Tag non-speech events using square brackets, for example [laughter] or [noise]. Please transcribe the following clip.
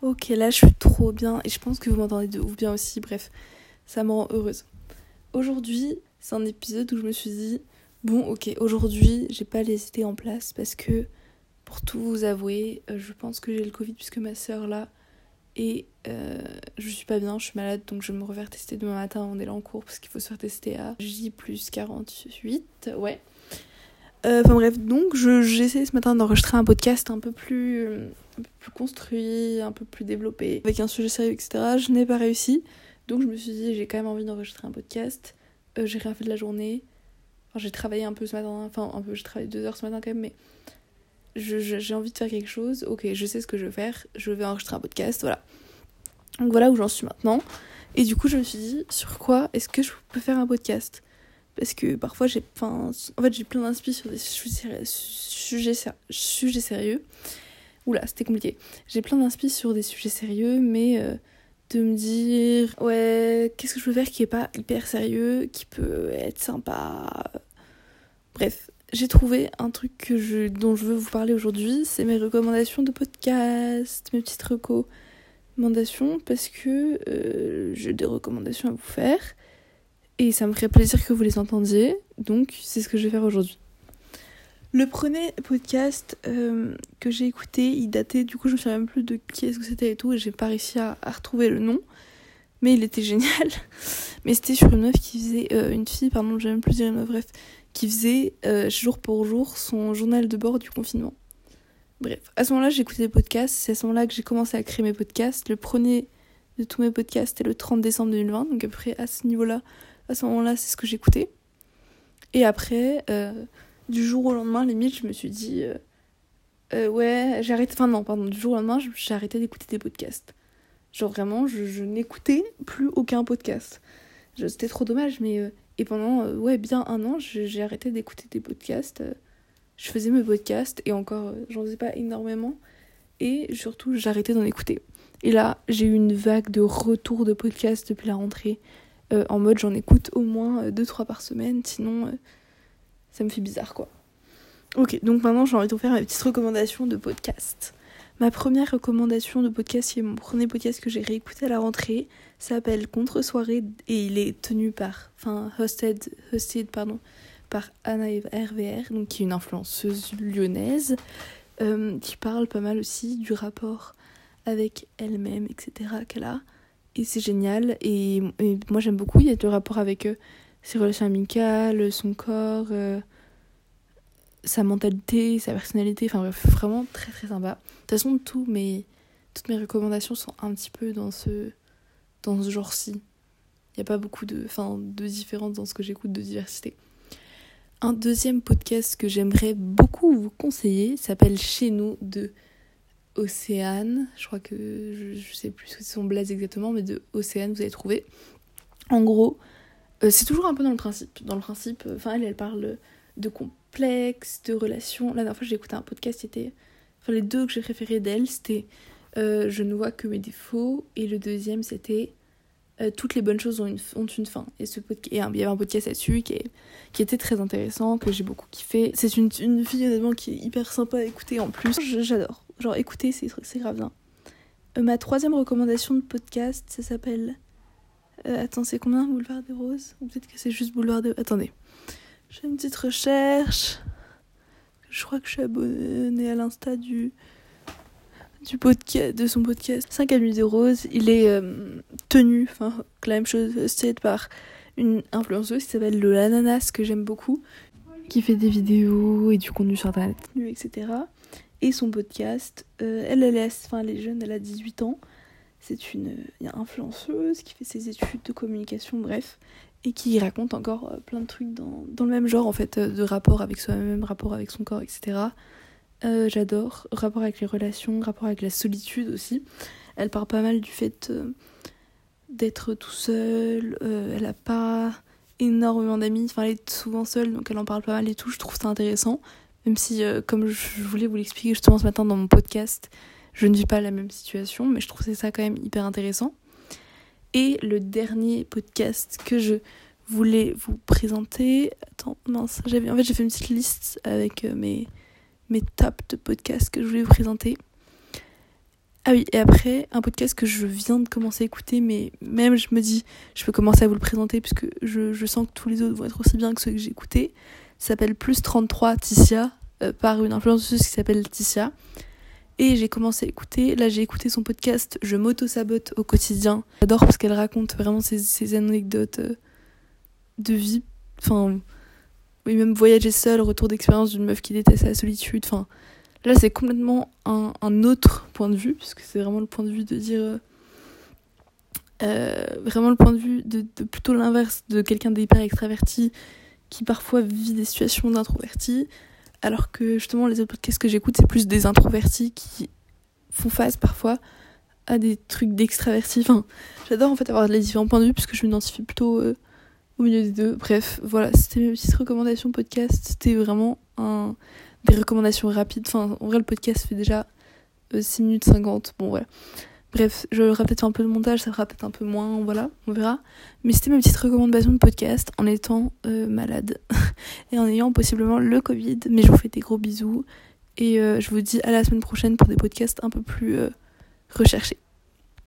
Ok, là je suis trop bien et je pense que vous m'entendez de ouf bien aussi. Bref, ça me rend heureuse. Aujourd'hui, c'est un épisode où je me suis dit bon, ok, aujourd'hui j'ai pas les idées en place parce que pour tout vous avouer, euh, je pense que j'ai le Covid puisque ma soeur là et euh, je suis pas bien, je suis malade donc je vais me refaire tester demain matin est là en cours parce qu'il faut se faire tester à J plus 48, ouais. Euh, enfin bref, donc j'ai essayé ce matin d'enregistrer un podcast un peu plus, un peu plus construit, un peu plus développé, avec un sujet sérieux, etc. Je n'ai pas réussi, donc je me suis dit j'ai quand même envie d'enregistrer un podcast. Euh, j'ai rien fait de la journée. J'ai travaillé un peu ce matin, enfin un peu, j'ai travaillé deux heures ce matin quand même, mais j'ai envie de faire quelque chose. Ok, je sais ce que je veux faire, je vais enregistrer un podcast, voilà. Donc voilà où j'en suis maintenant. Et du coup, je me suis dit sur quoi est-ce que je peux faire un podcast? Parce que parfois j'ai en fait j'ai plein d'inspi sur des sujets, sujets sérieux oula c'était compliqué. J'ai plein d'inspi sur des sujets sérieux mais euh, de me dire ouais qu'est-ce que je peux faire qui est pas hyper sérieux qui peut être sympa bref j'ai trouvé un truc dont je veux vous parler aujourd'hui. C'est mes recommandations de podcast mes petites recommandations parce que euh, j'ai des recommandations à vous faire. Et ça me ferait plaisir que vous les entendiez, donc c'est ce que je vais faire aujourd'hui. Le premier podcast euh, que j'ai écouté, il datait, du coup je me souviens même plus de qui c'était et tout, et j'ai pas réussi à, retrouver le nom, mais il était [laughs] génial. mais c'était sur une meuf qui faisait, euh, une fille, pardon, j'ai même plus dire une meuf, bref, qui faisait euh, jour pour jour son journal de bord du confinement. Bref, à ce moment-là écouté des podcasts, c'est à ce moment-là que j'ai commencé à créer mes podcasts. Le premier de tous mes podcasts c'était le 30 décembre 2020, donc à peu près à ce niveau-là, à ce moment-là, c'est ce que j'écoutais. Et après, du jour au lendemain, limite, je me suis dit, euh, euh, ouais, j'ai arrêté, enfin non, pardon, du jour au lendemain, j'ai arrêté d'écouter des podcasts. Genre vraiment, je, n'écoutais plus aucun podcast. C'était trop dommage, mais... et pendant, ouais, bien un an, j'ai arrêté d'écouter des podcasts. je faisais mes podcasts, et encore, j'en faisais pas énormément. Et surtout, j'arrêtais d'en écouter. Et là, j'ai eu une vague de retour de podcasts depuis la rentrée. Euh, en mode j'en écoute au moins 2-3 euh, par semaine, sinon euh, ça me fait bizarre quoi. Ok, donc maintenant j'ai envie de vous faire ma petite recommandation de podcast. Ma première recommandation de podcast, c'est mon premier podcast que j'ai réécouté à la rentrée, s'appelle Contre-soirée et il est tenu par, enfin hosted, hosted pardon, par Anna RVR, donc qui est une influenceuse lyonnaise, qui parle pas mal aussi du rapport avec elle-même, etc. qu'elle a et c'est génial. Et, moi j'aime beaucoup, il y a le rapport avec euh, ses relations amicales, son corps, euh, sa mentalité, sa personnalité, enfin bref, vraiment très très sympa. De toute façon, tout mes, toutes mes recommandations sont un petit peu dans ce, dans ce genre-ci. Il n'y a pas beaucoup de, enfin, de différence dans ce que j'écoute de diversité. Un deuxième podcast que j'aimerais beaucoup vous conseiller s'appelle Chez nous de Océane, je crois que je, sais plus ce que c'est son blaze exactement, mais de Océane, vous avez trouvé. En gros, euh, c'est toujours un peu dans le principe. Dans le principe, euh, enfin, elle, elle parle de complexe, de relations. La dernière fois, j'ai écouté un podcast, c'était. Enfin, les deux que j'ai préférés d'elle, c'était euh, Je ne vois que mes défauts, et le deuxième, c'était Toutes les bonnes choses ont une, ont une fin. Et, ce podcast, il y avait un podcast là-dessus qui, qui était très intéressant, que j'ai beaucoup kiffé. C'est une, une fille, honnêtement, qui est hyper sympa à écouter en plus. J'adore. Genre, écoutez, c'est, grave bien. Ma troisième recommandation de podcast, ça s'appelle. Euh, attends, c'est combien Boulevard des Roses Ou peut-être que c'est juste Boulevard des. Attendez. J'ai une petite recherche. Je crois que je suis abonnée à l'insta du. Du podcast, de son podcast 5 à des roses. Il est euh, tenu, enfin, la même chose, c'est par une influenceuse qui s'appelle le Ananas, que j'aime beaucoup, qui fait des vidéos et du contenu sur internet, etc et son podcast. Euh, elle, elle enfin, elle est jeune, elle a 18 ans. C'est une, influenceuse qui fait ses études de communication, bref, et qui raconte encore euh, plein de trucs dans, dans, le même genre, en fait, euh, de rapport avec soi-même, rapport avec son corps, etc. J'adore. Rapport avec les relations, rapport avec la solitude aussi. Elle parle pas mal du fait d'être tout seul. elle a pas énormément d'amis, enfin elle est souvent seule, donc elle en parle pas mal et tout. Je trouve ça intéressant. Même si, euh, comme je voulais vous l'expliquer justement ce matin dans mon podcast, je ne vis pas la même situation, mais je trouvais ça quand même hyper intéressant. Et le dernier podcast que je voulais vous présenter. Attends, mince, j'avais en fait j'ai fait une petite liste avec euh, mes mes de podcasts que je voulais vous présenter. Ah oui, et après, un podcast que je viens de commencer à écouter, mais même je me dis, je peux commencer à vous le présenter puisque je, je sens que tous les autres vont être aussi bien que ceux que j'ai écoutés. s'appelle Plus 33 Ticia, euh, par une influenceuse qui s'appelle Ticia. Et j'ai commencé à écouter, là j'ai écouté son podcast Je m'auto-sabote au quotidien. J'adore parce qu'elle raconte vraiment ses, anecdotes euh, de vie. Enfin, oui, même voyager seule, retour d'expérience d'une meuf qui déteste la solitude. Enfin, Là, c'est complètement un, autre point de vue, puisque c'est vraiment le point de vue de dire. Euh, euh, vraiment le point de vue de, de plutôt l'inverse de quelqu'un d'hyper extraverti qui parfois vit des situations d'introverti, alors que justement les autres podcasts que j'écoute, c'est plus des introvertis qui font face parfois à des trucs d'extraverti. Enfin, j'adore en fait avoir les différents points de vue, puisque je m'identifie plutôt euh, au milieu des deux. Bref, voilà, c'était mes petites recommandations podcast. C'était vraiment un des recommandations rapides. Enfin, en vrai, le podcast fait déjà 6 euh, minutes 50. Bon, voilà. Bref, je répète un peu de montage, ça peut-être un peu moins, voilà, on verra. Mais c'était ma petite recommandation de podcast en étant euh, malade [laughs] et en ayant possiblement le Covid. Mais je vous fais des gros bisous et euh, je vous dis à la semaine prochaine pour des podcasts un peu plus recherchés.